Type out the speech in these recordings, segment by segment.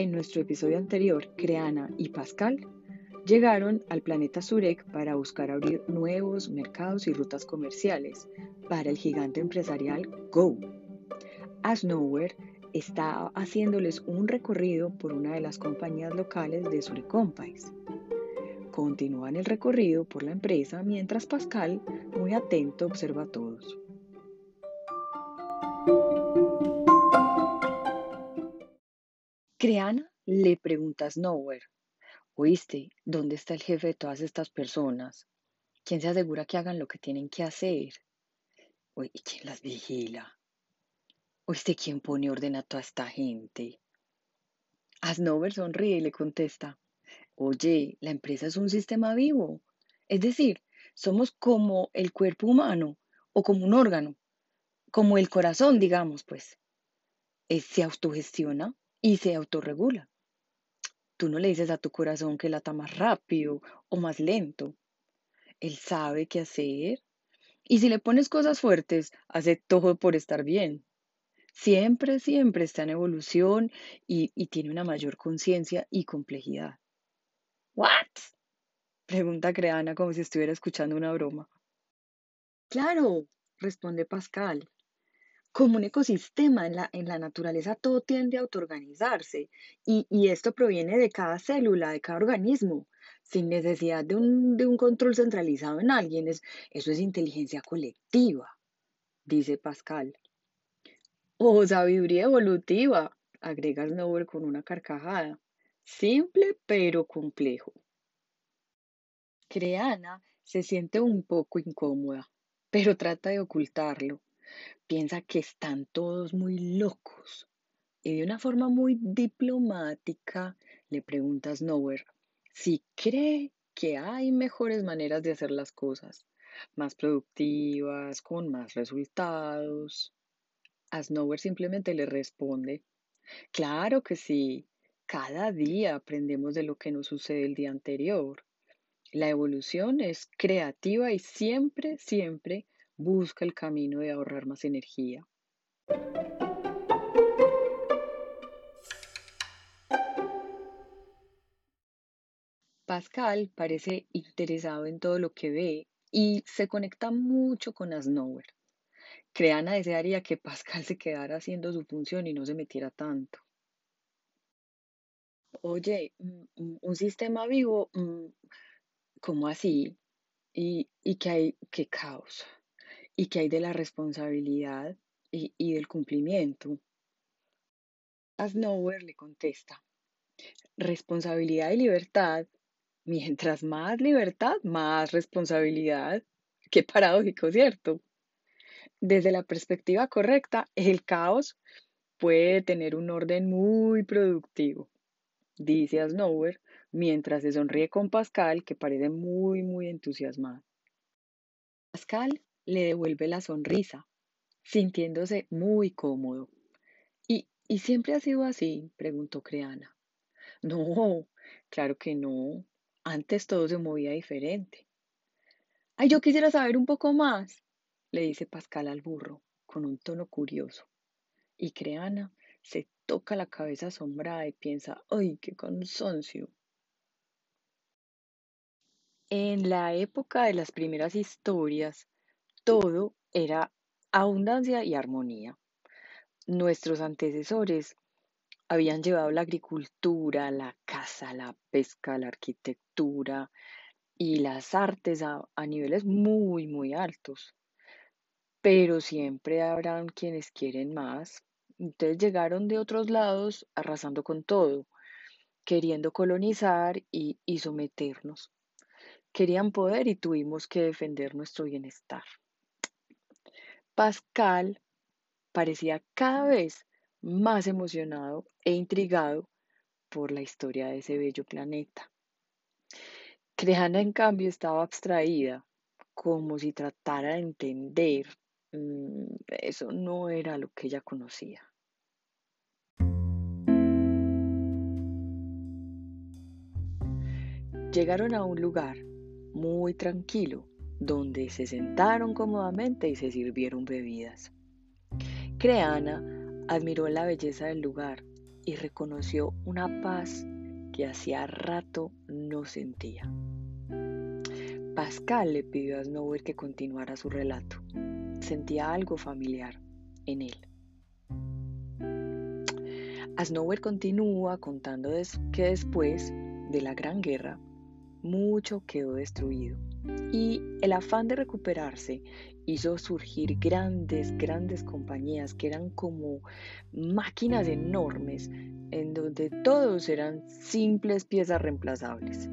En nuestro episodio anterior, Creana y Pascal llegaron al planeta Zurek para buscar abrir nuevos mercados y rutas comerciales para el gigante empresarial Go. As Nowhere está haciéndoles un recorrido por una de las compañías locales de Zurich Companies. Continúan el recorrido por la empresa mientras Pascal, muy atento, observa a todos. Creana le pregunta a Nowhere, ¿oíste? ¿Dónde está el jefe de todas estas personas? ¿Quién se asegura que hagan lo que tienen que hacer? ¿Y quién las vigila? ¿Oíste quién pone orden a toda esta gente? Asnover sonríe y le contesta, oye, la empresa es un sistema vivo. Es decir, somos como el cuerpo humano o como un órgano, como el corazón, digamos, pues. se autogestiona y se autorregula. Tú no le dices a tu corazón que lata más rápido o más lento. Él sabe qué hacer. Y si le pones cosas fuertes, hace todo por estar bien. Siempre, siempre está en evolución y, y tiene una mayor conciencia y complejidad. ¿What? Pregunta Creana como si estuviera escuchando una broma. Claro, responde Pascal. Como un ecosistema en la, en la naturaleza todo tiende a autoorganizarse y, y esto proviene de cada célula, de cada organismo, sin necesidad de un, de un control centralizado en alguien. Es, eso es inteligencia colectiva, dice Pascal. O sabiduría evolutiva, agrega Snower con una carcajada. Simple pero complejo. Creana se siente un poco incómoda, pero trata de ocultarlo. Piensa que están todos muy locos. Y de una forma muy diplomática le pregunta a Snower si cree que hay mejores maneras de hacer las cosas, más productivas, con más resultados. A Snower simplemente le responde, claro que sí, cada día aprendemos de lo que nos sucede el día anterior. La evolución es creativa y siempre, siempre busca el camino de ahorrar más energía. Pascal parece interesado en todo lo que ve y se conecta mucho con Asnower. Creana desearía que Pascal se quedara haciendo su función y no se metiera tanto. Oye, mm, mm, un sistema vivo, mm, ¿cómo así? ¿Y, y qué hay? ¿Qué caos? ¿Y qué hay de la responsabilidad y, y del cumplimiento? Asnower le contesta, responsabilidad y libertad. Mientras más libertad, más responsabilidad. Qué paradójico, ¿cierto? Desde la perspectiva correcta, el caos puede tener un orden muy productivo, dice Asnower, mientras se sonríe con Pascal, que parece muy, muy entusiasmado. Pascal le devuelve la sonrisa, sintiéndose muy cómodo. ¿Y, ¿Y siempre ha sido así? preguntó Creana. No, claro que no. Antes todo se movía diferente. Ay, yo quisiera saber un poco más, le dice Pascal al burro, con un tono curioso. Y Creana se toca la cabeza asombrada y piensa, ¡ay, qué cansancio! En la época de las primeras historias, todo era abundancia y armonía. Nuestros antecesores habían llevado la agricultura, la caza, la pesca, la arquitectura y las artes a, a niveles muy, muy altos. Pero siempre habrán quienes quieren más. Entonces llegaron de otros lados arrasando con todo, queriendo colonizar y, y someternos. Querían poder y tuvimos que defender nuestro bienestar. Pascal parecía cada vez más emocionado e intrigado por la historia de ese bello planeta. Creana, en cambio, estaba abstraída, como si tratara de entender. Mm, eso no era lo que ella conocía. Llegaron a un lugar muy tranquilo, donde se sentaron cómodamente y se sirvieron bebidas. Creana admiró la belleza del lugar y reconoció una paz que hacía rato no sentía. Pascal le pidió a Snower que continuara su relato. Sentía algo familiar en él. Snower continúa contando que después de la Gran Guerra, mucho quedó destruido y el afán de recuperarse hizo surgir grandes, grandes compañías que eran como máquinas enormes en donde todos eran simples piezas reemplazables.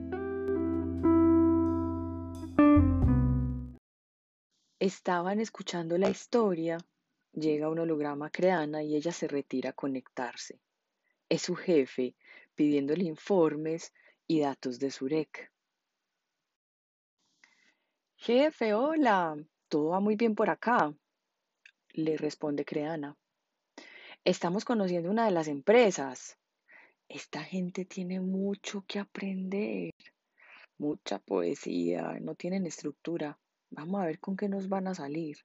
Estaban escuchando la historia, llega un holograma creana y ella se retira a conectarse. Es su jefe pidiéndole informes y datos de Surek. Jefe, hola, todo va muy bien por acá, le responde Creana. Estamos conociendo una de las empresas. Esta gente tiene mucho que aprender, mucha poesía, no tienen estructura. Vamos a ver con qué nos van a salir.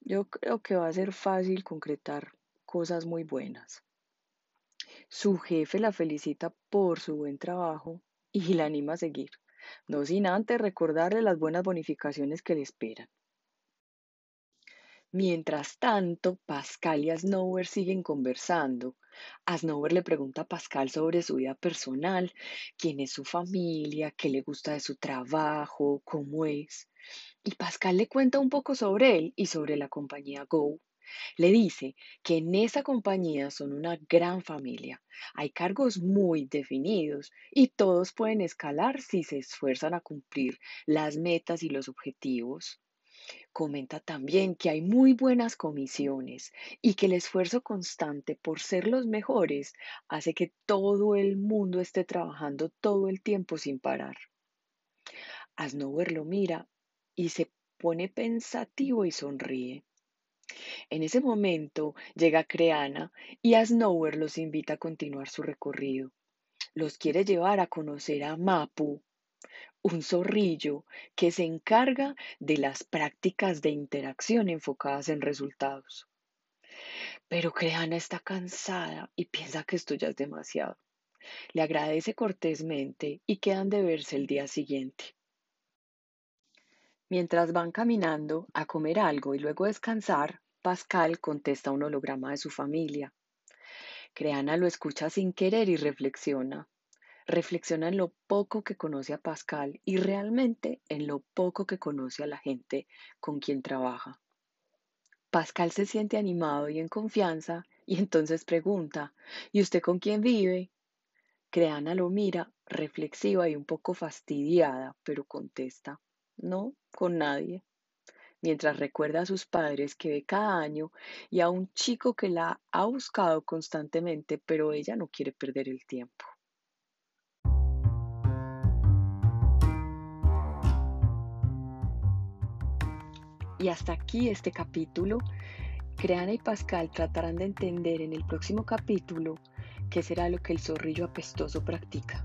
Yo creo que va a ser fácil concretar cosas muy buenas. Su jefe la felicita por su buen trabajo y la anima a seguir no sin antes recordarle las buenas bonificaciones que le esperan. Mientras tanto, Pascal y Asnower siguen conversando. Asnower le pregunta a Pascal sobre su vida personal, quién es su familia, qué le gusta de su trabajo, cómo es. Y Pascal le cuenta un poco sobre él y sobre la compañía Go. Le dice que en esa compañía son una gran familia, hay cargos muy definidos y todos pueden escalar si se esfuerzan a cumplir las metas y los objetivos. Comenta también que hay muy buenas comisiones y que el esfuerzo constante por ser los mejores hace que todo el mundo esté trabajando todo el tiempo sin parar. Asnower lo mira y se pone pensativo y sonríe. En ese momento llega Creana y Asnower los invita a continuar su recorrido. Los quiere llevar a conocer a Mapu, un zorrillo que se encarga de las prácticas de interacción enfocadas en resultados. Pero Creana está cansada y piensa que esto ya es demasiado. Le agradece cortésmente y quedan de verse el día siguiente. Mientras van caminando a comer algo y luego descansar, Pascal contesta un holograma de su familia. Creana lo escucha sin querer y reflexiona. Reflexiona en lo poco que conoce a Pascal y realmente en lo poco que conoce a la gente con quien trabaja. Pascal se siente animado y en confianza y entonces pregunta, ¿y usted con quién vive? Creana lo mira, reflexiva y un poco fastidiada, pero contesta, no, con nadie mientras recuerda a sus padres que ve cada año y a un chico que la ha buscado constantemente, pero ella no quiere perder el tiempo. Y hasta aquí este capítulo. Creana y Pascal tratarán de entender en el próximo capítulo qué será lo que el zorrillo apestoso practica.